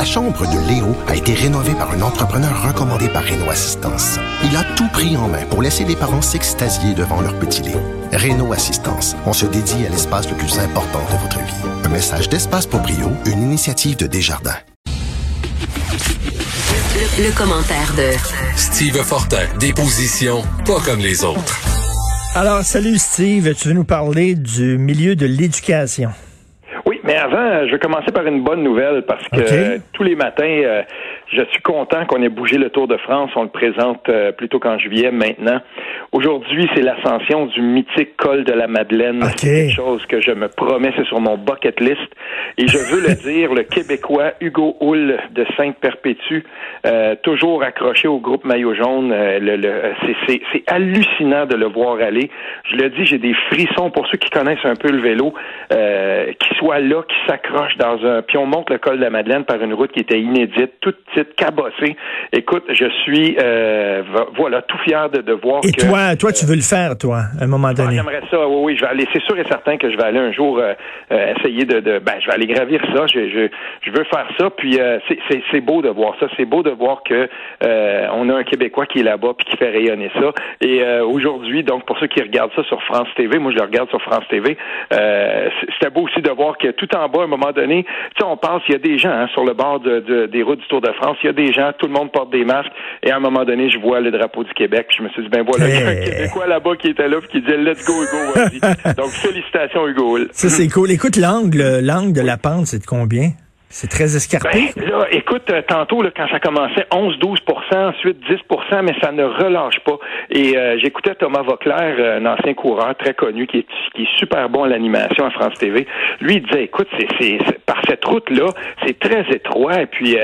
La chambre de Léo a été rénovée par un entrepreneur recommandé par Renault Assistance. Il a tout pris en main pour laisser les parents s'extasier devant leur petit Léo. Renault Assistance, on se dédie à l'espace le plus important de votre vie. Un message d'Espace pour Brio, une initiative de Desjardins. Le, commentaire de Steve Fortin, des positions pas comme les autres. Alors, salut Steve, tu veux nous parler du milieu de l'éducation? Avant, je vais commencer par une bonne nouvelle parce que tous les matins, euh, je suis content qu'on ait bougé le Tour de France. On le présente euh, plutôt qu'en juillet maintenant. Aujourd'hui, c'est l'ascension du mythique col de la Madeleine. C'est quelque chose que je me promets, c'est sur mon bucket list. Et je veux le dire, le Québécois Hugo Hull de Sainte-Perpétue, euh, toujours accroché au groupe Maillot jaune. Euh, le, c'est hallucinant de le voir aller. Je le dis, j'ai des frissons pour ceux qui connaissent un peu le vélo, euh, qui soit là, qui s'accroche dans un... Puis on monte le col de la Madeleine par une route qui était inédite, toute petite, cabossée. Écoute, je suis, euh, voilà, tout fier de, de voir et Toi, toi, tu veux le faire, toi, à un moment ah, donné. J'aimerais ça, oui, oui, je vais aller, c'est sûr et certain que je vais aller un jour euh, euh, essayer de, de, ben, je vais aller gravir ça, je, je, je veux faire ça, puis euh, c'est beau de voir ça, c'est beau de voir que on a un Québécois qui est là-bas puis qui fait rayonner ça. Et aujourd'hui, donc pour ceux qui regardent ça sur France TV, moi je le regarde sur France TV, c'était beau aussi de voir que tout en bas, à un moment donné, tu sais, on pense, il y a des gens hein, sur le bord de, des routes du Tour de France, il y a des gens, tout le monde porte des masques, et à un moment donné, je vois le drapeau du Québec, je me suis dit, ben voilà, Québécois là-bas qui était là qui disait Let's go Hugo, Donc félicitations Hugo. Ça c'est cool. Écoute, l'angle, l'angle de la pente, c'est de combien? C'est très escarpé. Ben, là, écoute, euh, tantôt, là, quand ça commençait, 11-12% ensuite 10% mais ça ne relâche pas. Et euh, j'écoutais Thomas Vauclair, euh, un ancien coureur très connu, qui est, qui est super bon à l'animation à France TV. Lui, il disait, écoute, c'est, cette route-là, c'est très étroit, et puis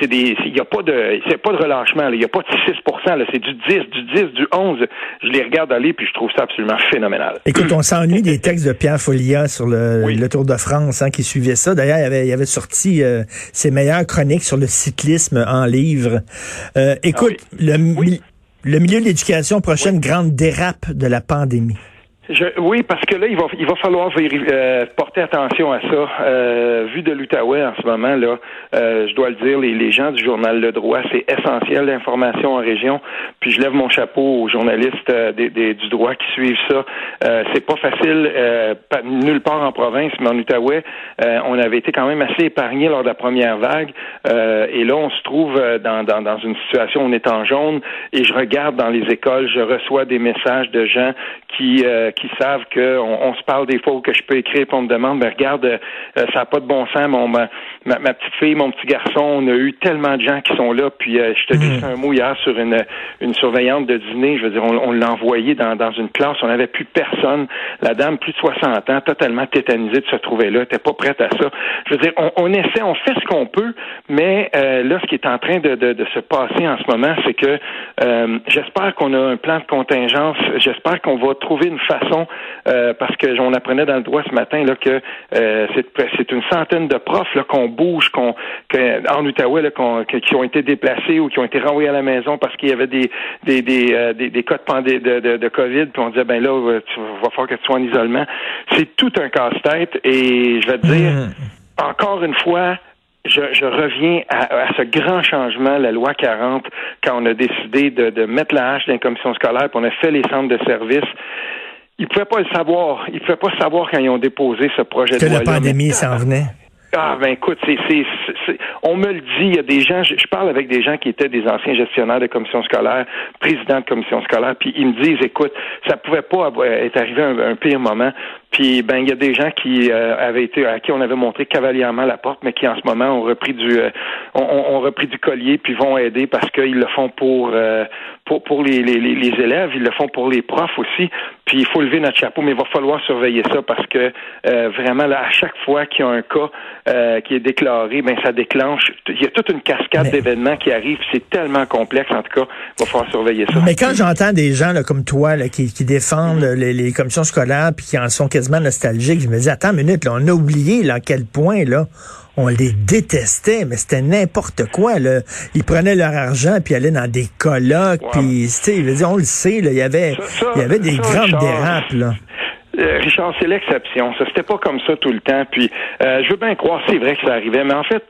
c'est, des, il y a pas de, c'est pas de relâchement, il y a pas de 6 là, c'est du 10, du 10, du 11. Je les regarde aller, puis je trouve ça absolument phénoménal. Écoute, on s'ennuie des textes de Pierre Folia sur le, le Tour de France, hein, qui suivait ça. D'ailleurs, il avait, il avait sorti euh, ses meilleures chroniques sur le cyclisme en livre. Euh, écoute, ah le, le milieu de l'éducation, prochaine grande dérape de la pandémie. Oui, parce que là, il va, il va falloir euh, porter attention à ça. Euh, vu de l'Outaouais en ce moment, là, euh, je dois le dire, les, les, gens du journal Le Droit, c'est essentiel l'information en région. Puis je lève mon chapeau aux journalistes des, des, du droit qui suivent ça. c'est pas facile nulle part en province, mais en Outaouais, on avait été quand même assez épargné lors de la première vague. et là, on se trouve dans, dans, dans une situation où on est en jaune. Et je regarde dans les écoles, je reçois des messages de gens qui qui savent qu'on on se parle des fois où que je peux écrire, pour on me demande, ben regarde, euh, ça n'a pas de bon sens, mon ma, ma, petite fille, mon petit garçon, on a eu tellement de gens qui sont là, puis euh, je te dis hmm. un mot hier sur une, une surveillante de dîner, je veux dire, on, l'a envoyé dans, dans une classe, on n'avait plus personne, la dame, plus de 60 ans, totalement tétanisée de se trouver là, n'était pas prête à ça. Je veux dire, on, on essaie, on fait ce qu'on peut, mais euh, là, ce qui est en train de, de, de se passer en ce moment, c'est que j'espère qu'on a un plan de contingence, j'espère qu'on va trouver une façon euh, parce que j'en apprenais dans le droit ce matin là que euh, c'est une centaine de profs qu'on bouge, qu'on en Outaouais là, qui ont été déplacés ou qui ont été renvoyés à la maison parce qu'il y avait des des des, euh, des, cas de, de, de, Covid, puis on disait ben là tu vas falloir que tu sois en isolement. C'est tout un casse-tête et je vais te dire mmh. encore une fois je, je, reviens à, à, ce grand changement, la loi 40, quand on a décidé de, de mettre la hache dans les commissions scolaires, puis on a fait les centres de services. Ils pouvaient pas le savoir. Ils pouvaient pas savoir quand ils ont déposé ce projet de loi. Que la pandémie s'en venait. Ah ben écoute, c'est, c'est, on me le dit, il y a des gens, je, parle avec des gens qui étaient des anciens gestionnaires de commission scolaire, présidents de commission scolaire, puis ils me disent, écoute, ça pouvait pas être arrivé un, pire moment. Puis ben il y a des gens qui euh, avaient été à qui on avait montré cavalièrement la porte, mais qui en ce moment ont repris du euh, ont, repris du collier puis vont aider parce qu'ils le font pour euh, pour, pour les, les, les, élèves, ils le font pour les profs aussi. Puis il faut lever notre chapeau, mais il va falloir surveiller ça parce que vraiment là, à chaque fois qu'il y a un cas qui est déclaré, ben ça déclenche. Il y a toute une cascade d'événements qui arrivent. C'est tellement complexe en tout cas. Il va falloir surveiller ça. Mais quand j'entends des gens là, comme toi là, qui, qui défendent mm-hmm. les, les commissions scolaires puis qui en sont quasiment nostalgique. Je me dis, attends une minute, là, on a oublié là, à quel point là, on les détestait, mais c'était n'importe quoi. Là. Ils prenaient leur argent puis allaient dans des colloques. Puis, on le sait, là, il y avait, il y avait des grandes dérapes. Là. Euh, Richard, c'est l'exception. Ça, c'était pas comme ça tout le temps. Puis, euh, je veux bien croire, c'est vrai que ça arrivait, mais en fait,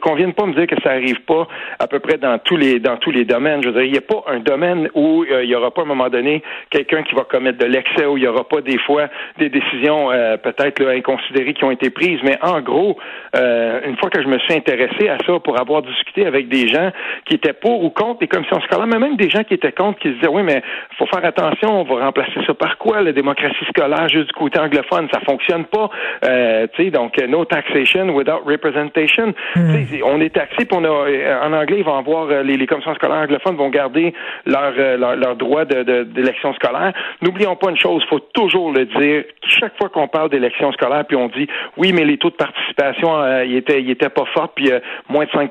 qu'on vienne pas me dire que ça arrive pas à peu près dans tous les dans tous les domaines. Je veux dire, il n'y a pas un domaine où euh, il y aura pas à un moment donné quelqu'un qui va commettre de l'excès, où il y aura pas des fois des décisions peut-être inconsidérées qui ont été prises. Mais en gros, une fois que je me suis intéressé à ça pour avoir discuté avec des gens qui étaient pour ou contre les commissions scolaires, mais même des gens qui étaient contre, qui se disaient oui, mais faut faire attention, on va remplacer ça par quoi la démocratie scolaire? Juste du côté anglophone, ça fonctionne pas. Euh, tu sais, donc no taxation without representation. Hmm. On est taxé, puis on a en anglais ils vont avoir euh, les, les commissions scolaires anglophones vont garder leur euh, leur, leur, droit de d'élection scolaire. N'oublions pas une chose, faut toujours le dire. Chaque fois qu'on parle d'élection scolaire, puis on dit oui, mais les taux de participation euh, ils étaient ils étaient pas forts, puis moins de 5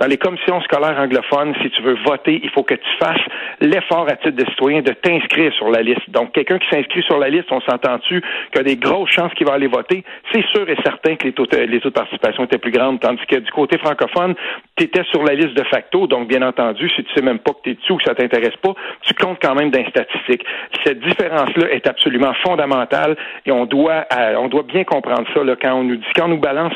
Dans les commissions scolaires anglophones, si tu veux voter, il faut que tu fasses l'effort à titre de citoyen de t'inscrire sur la liste. Donc quelqu'un qui s'inscrit sur la liste, on s'entend-tu qu'il y a des grosses chances qu'il va aller voter, c'est sûr et certain que les taux, les de participation étaient plus grands, tandis que du côté francophone, tu étais sur la liste de facto, donc bien entendu, si tu sais même pas que tu es dessus ou que ça t'intéresse pas, tu comptes quand même d'un statistique. Cette différence-là est absolument fondamentale et on doit, euh, on doit bien comprendre ça quand on nous dit, quand nous balance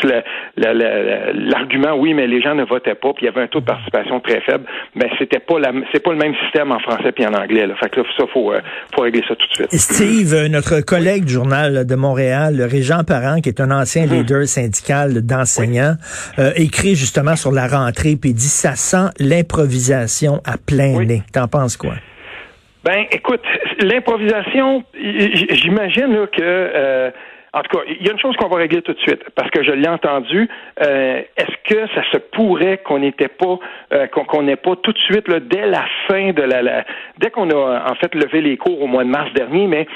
l'argument, oui, mais les gens ne votaient pas, puis il y avait un taux de participation très faible, mais c'était pas c'est pas le même système en français puis en anglais. Là. Fait que là, ça faut, euh, faut régler ça tout de suite. Steve, euh, notre collègue du Journal de Montréal, le Régent Parent, qui est un ancien hum. leader syndical d'enseignants, écrit justement sur la rentrée puis dit ça sent l'improvisation à plein nez. T'en penses quoi? Ben, écoute, l'improvisation, j'imagine que euh, en tout cas, il y a une chose qu'on va régler tout de suite, parce que je l'ai entendu. Euh, est-ce que ça se pourrait qu'on n'était pas, euh, qu'on n'ait pas tout de suite, là, dès la fin de la, la dès qu'on a en fait levé les cours au mois de mars dernier, mais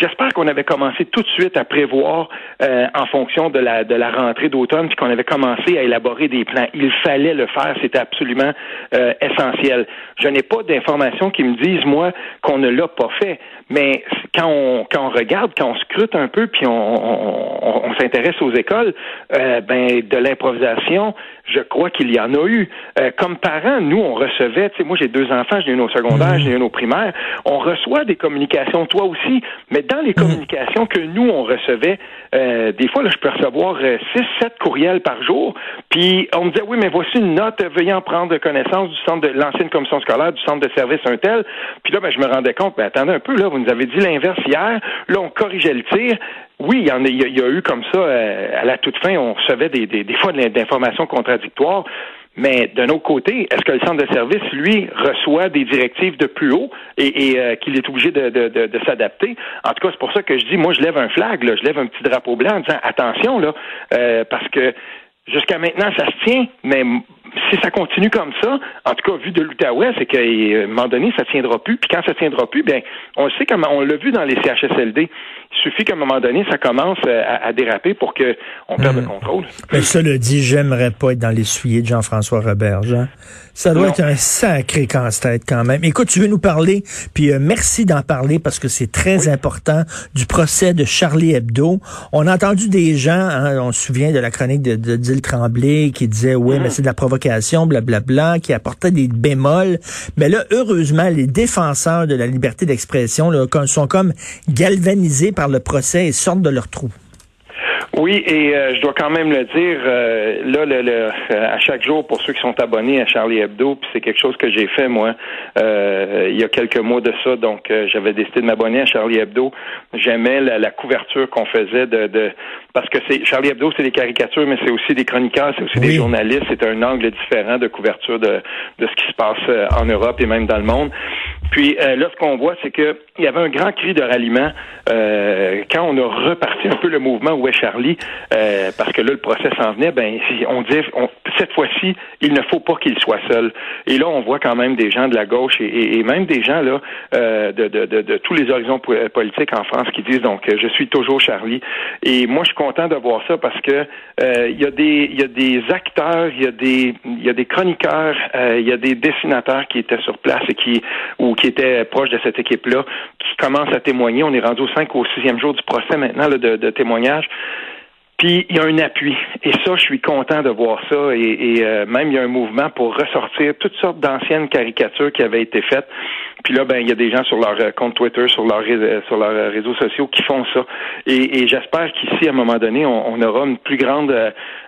J'espère qu'on avait commencé tout de suite à prévoir euh, en fonction de la, de la rentrée d'automne, puis qu'on avait commencé à élaborer des plans. Il fallait le faire, c'était absolument euh, essentiel. Je n'ai pas d'informations qui me disent, moi, qu'on ne l'a pas fait. Mais quand on, quand on regarde, quand on scrute un peu, puis on, on, s'intéresse aux écoles, euh, ben de l'improvisation, je crois qu'il y en a eu. Euh, comme parents, nous, on recevait, tu sais, moi j'ai deux enfants, j'ai une au secondaire, mmh. j'ai une au primaire, on reçoit des communications, toi aussi, mais dans les mmh. communications que nous, on recevait, euh, des fois, là, je peux recevoir euh, six, sept courriels par jour, puis on me disait, oui, mais voici une note, veuillez en prendre connaissance du centre de l'ancienne commission scolaire, du centre de service un tel. Puis là, ben, je me rendais compte, ben, attendez un peu, là, vous nous avez dit l'inverse hier, là, on corrigeait le tir. Oui, il y, en a, eu comme ça, à la toute fin, on recevait des, des, des fois d'informations contradictoires. Mais d'un autre côté, est-ce que le centre de service, lui, reçoit des directives de plus haut et, et euh, qu'il est obligé de, de, de, s'adapter? En tout cas, c'est pour ça que je dis, moi, je lève un flag, là, je lève un petit drapeau blanc en disant attention, là, euh, parce que jusqu'à maintenant, ça se tient, mais si ça continue comme ça, en tout cas, vu de l'Outaouais, c'est qu'à un moment donné, ça tiendra plus. Puis quand ça tiendra plus, bien, on le sait comme on l'a vu dans les CHSLD. Il suffit qu'à un moment donné, ça commence à, déraper pour qu'on perde le hmm. contrôle. Mais ça le dit, j'aimerais pas être dans les souliers de Jean-François Roberge. Hein? Ça doit être un sacré casse-tête quand même. Écoute, tu veux nous parler, puis euh, merci d'en parler parce que c'est très important, du procès de Charlie Hebdo. On a entendu des gens, hein, on se souvient de la chronique de, de Tremblay qui disait, oui, mais hmm. c'est de la provocation, blablabla, qui apportait des bémols. Mais là, heureusement, les défenseurs de la liberté d'expression sont comme galvanisés par le procès et sortent de leur trou. Oui, et euh, je dois quand même le dire, euh, là, le, le, euh, à chaque jour, pour ceux qui sont abonnés à Charlie Hebdo, puis c'est quelque chose que j'ai fait, moi, il y a quelques mois de ça, donc j'avais décidé de m'abonner à Charlie Hebdo. J'aimais la, couverture qu'on faisait de, de parce que c'est Charlie Hebdo, c'est des caricatures, mais c'est aussi des chroniqueurs, c'est aussi des journalistes, c'est un angle différent de couverture de, de ce qui se passe en Europe et même dans le monde. Puis là, ce qu'on voit, c'est que il y avait un grand cri de ralliement quand on a reparti un peu le mouvement Où est Charlie euh, parce que là, le procès s'en venait, ben, on dit, cette fois-ci, il ne faut pas qu'il soit seul. Et là, on voit quand même des gens de la gauche et, même des gens là euh, de, tous les horizons politiques en France qui disent donc, je suis toujours Charlie. Et moi, je suis content de voir ça parce que euh, il y a des, acteurs, il y a des, chroniqueurs, il y a des dessinateurs qui étaient sur place et qui ou qui étaient proches de cette équipe-là, qui commencent à témoigner. On est rendu au 5 ou au 6e jour du procès maintenant là, de, de témoignage. Puis il y a un appui. Et ça, je suis content de voir ça. Et, euh, même il y a un mouvement pour ressortir toutes sortes d'anciennes caricatures qui avaient été faites. Puis là, ben il y a des gens sur leur compte Twitter, sur leur sur leurs réseaux sociaux qui font ça. Et, j'espère qu'ici, à un moment donné, on, aura une plus grande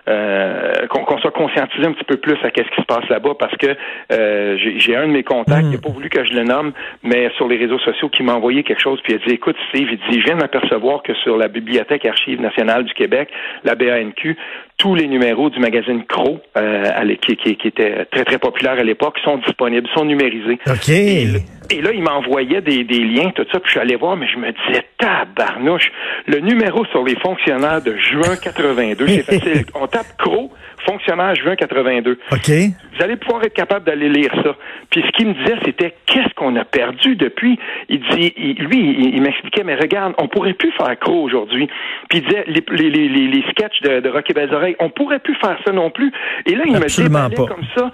euh, qu'on soit conscientisé un petit peu plus à qu'est-ce qui se passe là-bas parce que euh, j'ai un de mes contacts, il n'a pas voulu que je le nomme, mais sur les réseaux sociaux, qui m'a envoyé quelque chose, puis il a dit, écoute Steve, il dit, je viens d'apercevoir que sur la Bibliothèque Archive nationale du Québec, la BANQ, tous les numéros du magazine Crow, euh, qui, qui, qui, était très, très populaire à l'époque, sont disponibles, sont numérisés. OK. Et, là, il m'envoyait des, des liens, tout ça, puis je suis allé voir, mais je me disais, tabarnouche, le numéro sur les fonctionnaires de juin 82, c'est facile. On tape Crow, fonctionnaire juin 82. OK. Vous allez pouvoir être capable d'aller lire ça. Puis ce qu'il me disait, c'était qu'est-ce qu'on a perdu depuis? Il dit, lui, il, m'expliquait, mais regarde, on pourrait plus faire Crow aujourd'hui. Puis il disait, les, les, les, les sketchs de, de Rocky Belles On pourrait plus faire ça non plus. Et là, il me dit, comme ça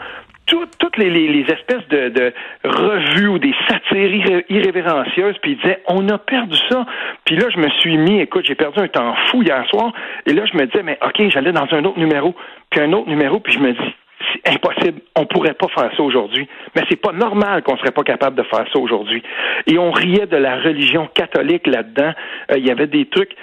toutes les, espèces de, revues ou des satires irrévérencieuses, puis il disait, on a perdu ça. Puis là, je me suis mis, écoute, j'ai perdu un temps fou hier soir, et là, je me disais, mais OK, j'allais dans un autre numéro, puis un autre numéro, puis je me dis, c'est impossible, on pourrait pas faire ça aujourd'hui. Mais c'est pas normal qu'on serait pas capable de faire ça aujourd'hui. Et on riait de la religion catholique là-dedans. Euh, il y avait des trucs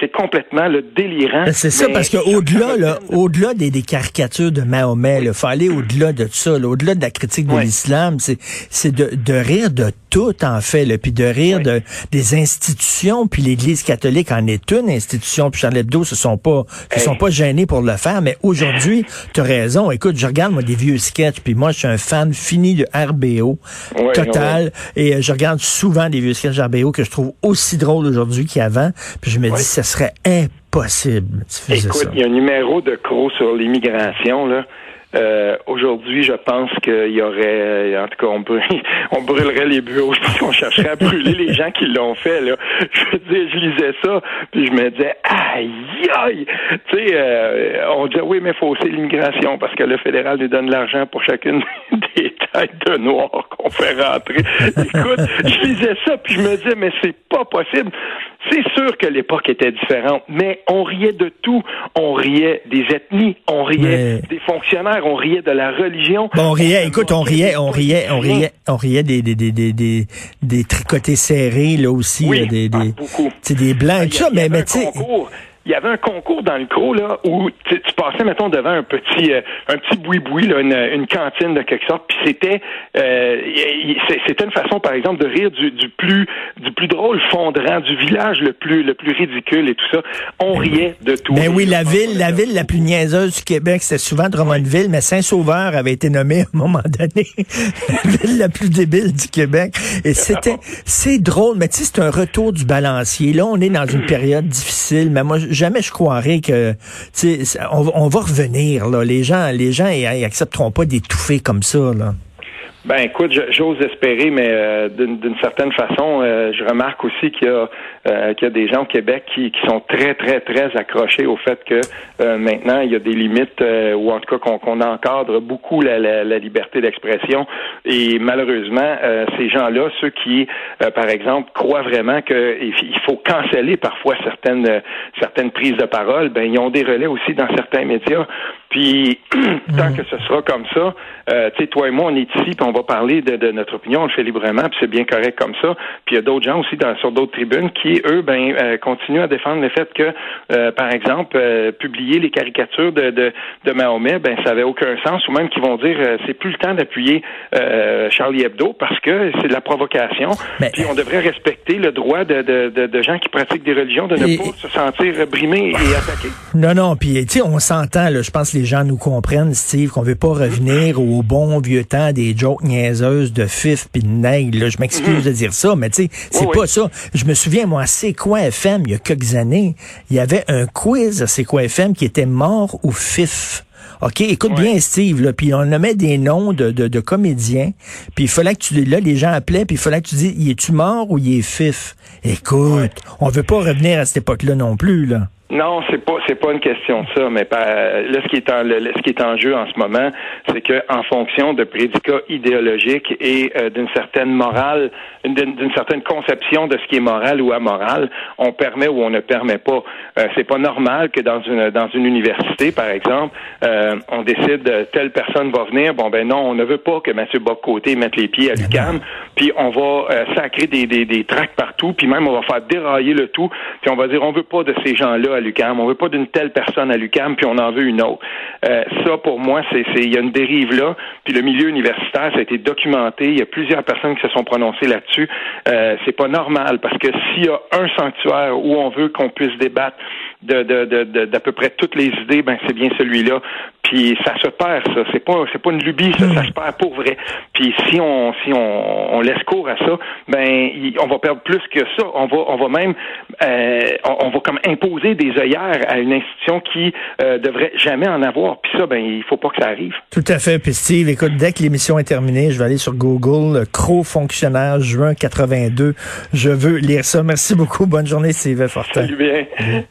c'est complètement le délirant. Ben, c'est ça, parce qu'au-delà, au-delà des, des, caricatures de Mahomet, il faut aller au-delà de ça, au-delà de la critique de l'islam, c'est de, de rire de tout, en fait, là, puis de rire de, des institutions, puis l'Église catholique en est une institution, puis Charles Hebdo se sont pas, se sont pas gênés pour le faire, mais aujourd'hui, tu as raison, écoute, je regarde, moi, des vieux sketchs, puis moi, je suis un fan fini de RBO, total, et euh, je regarde souvent des vieux sketchs RBO que je trouve aussi drôles aujourd'hui qu'avant, puis je me dis, ce serait impossible. Écoute, il y a un numéro de Croc sur l'immigration, là. Euh, aujourd'hui, je pense qu'il y aurait, en tout cas, on, on brûlerait les bureaux on chercherait à brûler les gens qui l'ont fait. Là. Je veux dire, je lisais ça, puis je me disais, aïe, aïe! Tu sais, euh, on disait, oui, mais faut aussi l'immigration parce que le fédéral nous donne l'argent pour chacune des têtes de noirs qu'on fait rentrer. Écoute, je lisais ça, puis je me disais, mais c'est pas possible. C'est sûr que l'époque était différente, mais on riait de tout. On riait des ethnies, on riait des fonctionnaires, on riait de la religion. on riait, écoute, on riait, on riait, on riait, on riait des, des, des, des, des, des tricotés serrés, là aussi, oui, des, des, ah, des blancs, tout ça, mais, mais tu sais il y avait un concours dans le CRO là où tu, passais mettons devant un petit euh, un petit boui-boui là, une, une, cantine de quelque sorte puis c'était euh, c'était une façon par exemple de rire du, du plus du plus drôle fondrant du village le plus le plus ridicule et tout ça. On riait de tout. mais oui la ville la ville la plus niaiseuse du Québec c'était souvent Drummondville mais Saint-Sauveur avait été nommé à un moment donné la ville la plus débile du Québec. Et c'était c'est drôle mais tu sais c'est un retour du balancier. Là on est dans une période difficile mais moi jamais je croirais que, on, va revenir, là. Les gens, les gens, ils, accepteront pas d'étouffer comme ça, là. Ben écoute, j'ose espérer, mais euh, d'une certaine façon, euh, je remarque aussi qu'il y a euh, qu'il y a des gens au Québec qui, qui sont très très très accrochés au fait que maintenant il y a des limites ou en tout cas qu'on encadre beaucoup la, la, la liberté d'expression et malheureusement ces gens-là, ceux qui par exemple croient vraiment qu'il faut canceller parfois certaines certaines prises de parole, ben ils ont des relais aussi dans certains médias. Puis tant mm. que ce sera comme ça, tu sais toi et moi on est ici puis on va parler de, notre opinion, on le fait librement, puis c'est bien correct comme ça. Puis il y a d'autres gens aussi dans, sur d'autres tribunes qui, eux, ben, euh, continuent à défendre le fait que, euh, par exemple, euh, publier les caricatures de, de, de, Mahomet, ben, ça avait aucun sens, ou même qui vont dire c'est plus le temps d'appuyer Charlie Hebdo parce que c'est de la provocation. Puis on devrait respecter le droit de, de, de, gens qui pratiquent des religions de ne pas se sentir brimés et attaqués. Non, non, puis tu sais, on s'entend, je pense que les gens nous comprennent, Steve, qu'on veut pas revenir au bon vieux temps des jokes niaiseuse de fif puis de nègre. Je m'excuse de dire ça, mais tu sais, c'est pas ça. Je me souviens, moi, à C'est quoi FM, il y a quelques années, il y avait un quiz à C'est quoi FM qui était mort ou fif. OK, écoute bien Steve, là, puis on nommait des noms de, de, comédiens, puis il fallait que tu là les gens appelaient, puis il fallait que tu dises, il est-tu mort ou il est fif? Écoute, on veut pas revenir à cette époque-là non plus là. Non, c'est pas c'est pas une question de ça, mais là ce qui est en ce qui est en jeu en ce moment, c'est que en fonction de prédicats idéologiques et euh, d'une certaine morale, d'une certaine conception de ce qui est moral ou amoral, on permet ou on ne permet pas. Euh, c'est pas normal que dans une dans une université, par exemple, euh, on décide telle personne va venir. Bon ben non, on ne veut pas que Mathieu Bocoté mette les pieds à l'UCAM, puis on va sacrer des, des des tracts partout, puis même on va faire dérailler le tout, puis on va dire on veut pas de ces gens-là On veut pas d'une telle personne à l'UCAM, puis on en veut une autre. Euh, ça, pour moi, c'est il y a une dérive là. Puis le milieu universitaire, ça a été documenté. Il y a plusieurs personnes qui se sont prononcées là-dessus. Euh, c'est pas normal parce que s'il y a un sanctuaire où on veut qu'on puisse débattre de, de, d'à peu près toutes les idées, ben c'est bien celui-là. Puis ça se perd, ça. C'est pas c'est pas une lubie, ça, ça se perd pour vrai. Puis si on si on, on laisse cours à ça, ben on va perdre plus que ça. On va on va même euh, on, va comme imposer des œillères à une institution qui euh, devrait jamais en avoir. Puis ça, ben il faut pas que ça arrive. Tout à fait. Puis Steve, écoute, dès que l'émission est terminée, je vais aller sur Google, Crow fonctionnaire juin 82. Je veux lire ça. Merci beaucoup. Bonne journée, Steve Fortin. Salut bien.